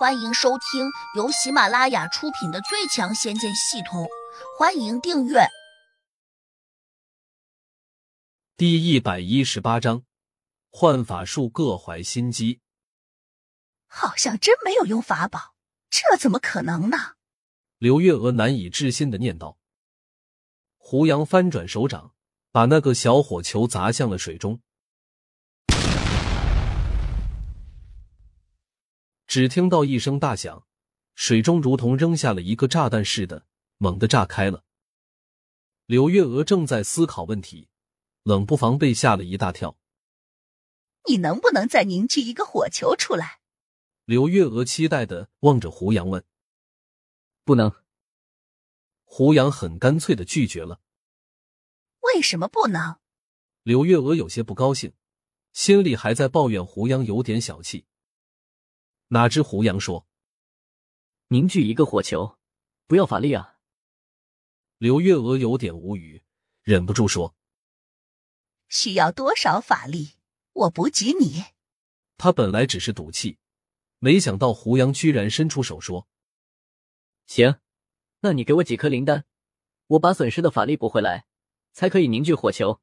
欢迎收听由喜马拉雅出品的《最强仙剑系统》，欢迎订阅。第一百一十八章，幻法术各怀心机。好像真没有用法宝，这怎么可能呢？刘月娥难以置信的念道。胡杨翻转手掌，把那个小火球砸向了水中。只听到一声大响，水中如同扔下了一个炸弹似的，猛地炸开了。柳月娥正在思考问题，冷不防被吓了一大跳。你能不能再凝聚一个火球出来？柳月娥期待的望着胡杨问。不能。胡杨很干脆的拒绝了。为什么不能？柳月娥有些不高兴，心里还在抱怨胡杨有点小气。哪知胡杨说：“凝聚一个火球，不要法力啊！”刘月娥有点无语，忍不住说：“需要多少法力？我补给你。”他本来只是赌气，没想到胡杨居然伸出手说：“行，那你给我几颗灵丹，我把损失的法力补回来，才可以凝聚火球。”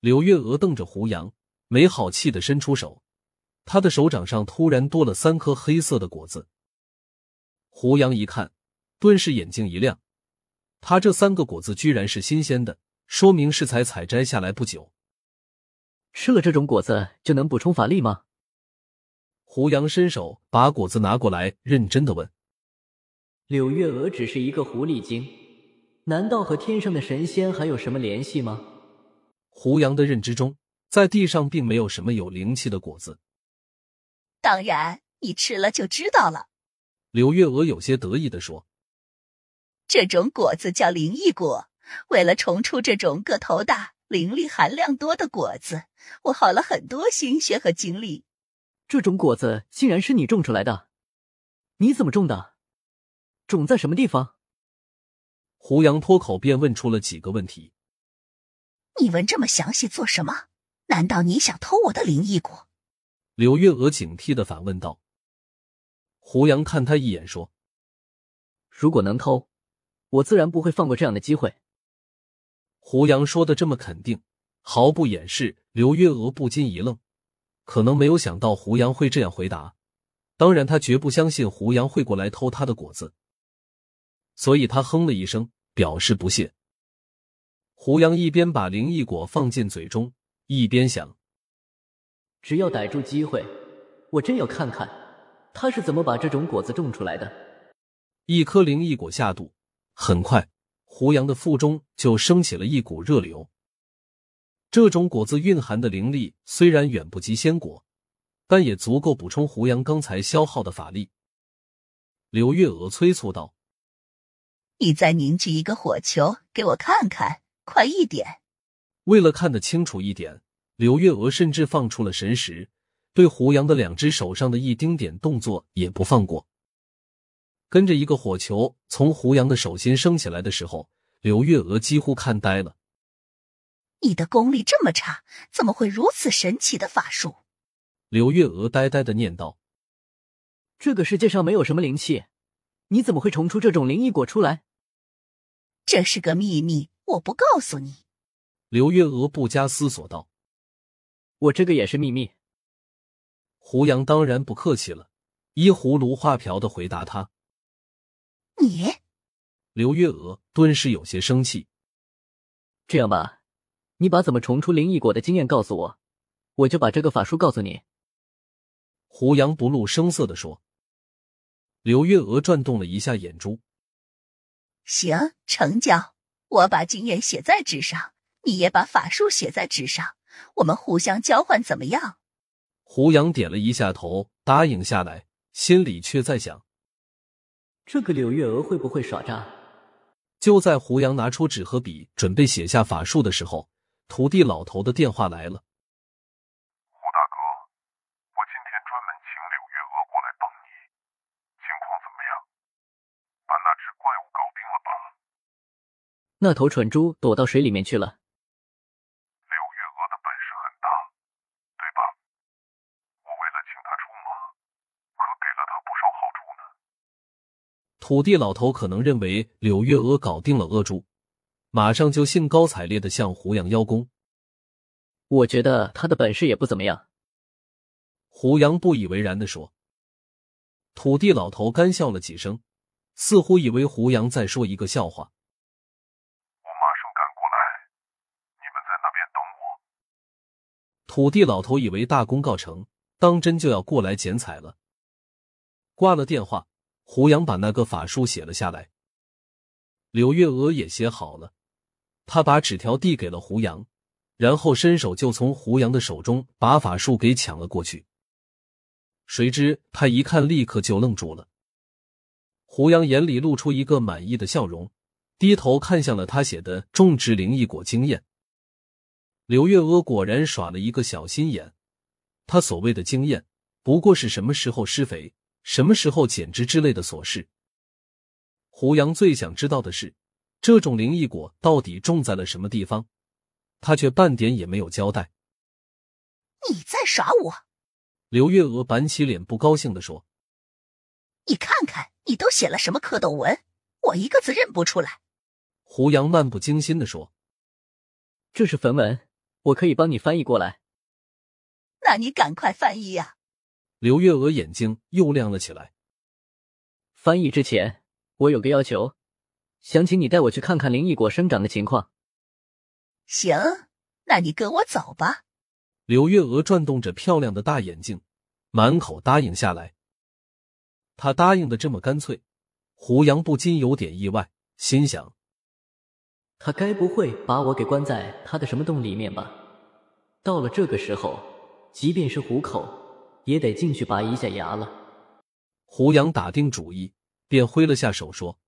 刘月娥瞪着胡杨，没好气的伸出手。他的手掌上突然多了三颗黑色的果子。胡杨一看，顿时眼睛一亮，他这三个果子居然是新鲜的，说明是才采摘下来不久。吃了这种果子就能补充法力吗？胡杨伸手把果子拿过来，认真的问：“柳月娥只是一个狐狸精，难道和天上的神仙还有什么联系吗？”胡杨的认知中，在地上并没有什么有灵气的果子。当然，你吃了就知道了。刘月娥有些得意的说：“这种果子叫灵异果。为了重出这种个头大、灵力含量多的果子，我耗了很多心血和精力。这种果子竟然是你种出来的？你怎么种的？种在什么地方？”胡杨脱口便问出了几个问题。你问这么详细做什么？难道你想偷我的灵异果？柳月娥警惕的反问道：“胡杨看他一眼，说：‘如果能偷，我自然不会放过这样的机会。’”胡杨说的这么肯定，毫不掩饰，柳月娥不禁一愣，可能没有想到胡杨会这样回答。当然，他绝不相信胡杨会过来偷他的果子，所以他哼了一声，表示不屑。胡杨一边把灵异果放进嘴中，一边想。只要逮住机会，我真要看看他是怎么把这种果子种出来的。一颗灵异果下肚，很快，胡杨的腹中就升起了一股热流。这种果子蕴含的灵力虽然远不及仙果，但也足够补充胡杨刚才消耗的法力。刘月娥催促道：“你再凝聚一个火球给我看看，快一点！”为了看得清楚一点。柳月娥甚至放出了神识，对胡杨的两只手上的一丁点动作也不放过。跟着一个火球从胡杨的手心升起来的时候，柳月娥几乎看呆了。你的功力这么差，怎么会如此神奇的法术？柳月娥呆呆的念道：“这个世界上没有什么灵气，你怎么会重出这种灵异果出来？”这是个秘密，我不告诉你。刘月娥不加思索道。我这个也是秘密。胡杨当然不客气了，依葫芦画瓢的回答他：“你。”刘月娥顿时有些生气。这样吧，你把怎么重出灵异果的经验告诉我，我就把这个法术告诉你。”胡杨不露声色的说。刘月娥转动了一下眼珠：“行，成交。我把经验写在纸上，你也把法术写在纸上。”我们互相交换怎么样？胡杨点了一下头，答应下来，心里却在想：这个柳月娥会不会耍诈？就在胡杨拿出纸和笔准备写下法术的时候，土地老头的电话来了。胡大哥，我今天专门请柳月娥过来帮你，情况怎么样？把那只怪物搞定了吧？那头蠢猪躲到水里面去了。他出马，可给了他不少好处呢。土地老头可能认为柳月娥搞定了恶猪，马上就兴高采烈的向胡杨邀功。我觉得他的本事也不怎么样。胡杨不以为然的说。土地老头干笑了几声，似乎以为胡杨在说一个笑话。我马上赶过来，你们在那边等我。土地老头以为大功告成，当真就要过来剪彩了。挂了电话，胡杨把那个法术写了下来。柳月娥也写好了，他把纸条递给了胡杨，然后伸手就从胡杨的手中把法术给抢了过去。谁知他一看，立刻就愣住了。胡杨眼里露出一个满意的笑容，低头看向了他写的种植灵异果经验。刘月娥果然耍了一个小心眼，他所谓的经验，不过是什么时候施肥、什么时候剪枝之类的琐事。胡杨最想知道的是，这种灵异果到底种在了什么地方，他却半点也没有交代。你在耍我！刘月娥板起脸，不高兴的说：“你看看，你都写了什么蝌蚪文，我一个字认不出来。”胡杨漫不经心的说：“这是梵文，我可以帮你翻译过来。”那你赶快翻译呀！刘月娥眼睛又亮了起来。翻译之前，我有个要求，想请你带我去看看灵异果生长的情况。行，那你跟我走吧。刘月娥转动着漂亮的大眼睛，满口答应下来。她答应的这么干脆，胡杨不禁有点意外，心想：他该不会把我给关在他的什么洞里面吧？到了这个时候，即便是虎口，也得进去拔一下牙了。胡杨打定主意，便挥了下手说：“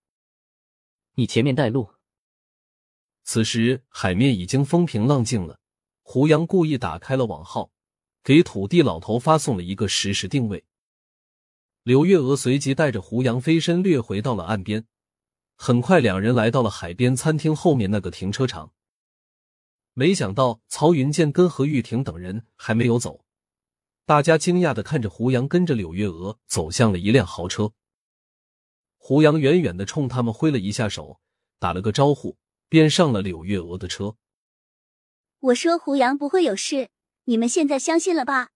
你前面带路。”此时海面已经风平浪静了。胡杨故意打开了网号，给土地老头发送了一个实时定位。刘月娥随即带着胡杨飞身掠回到了岸边。很快，两人来到了海边餐厅后面那个停车场。没想到曹云剑跟何玉婷等人还没有走，大家惊讶的看着胡杨跟着柳月娥走向了一辆豪车。胡杨远远的冲他们挥了一下手，打了个招呼，便上了柳月娥的车。我说胡杨不会有事，你们现在相信了吧？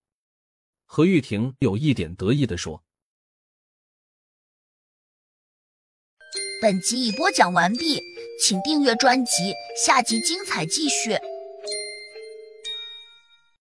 何玉婷有一点得意的说。本集已播讲完毕，请订阅专辑，下集精彩继续。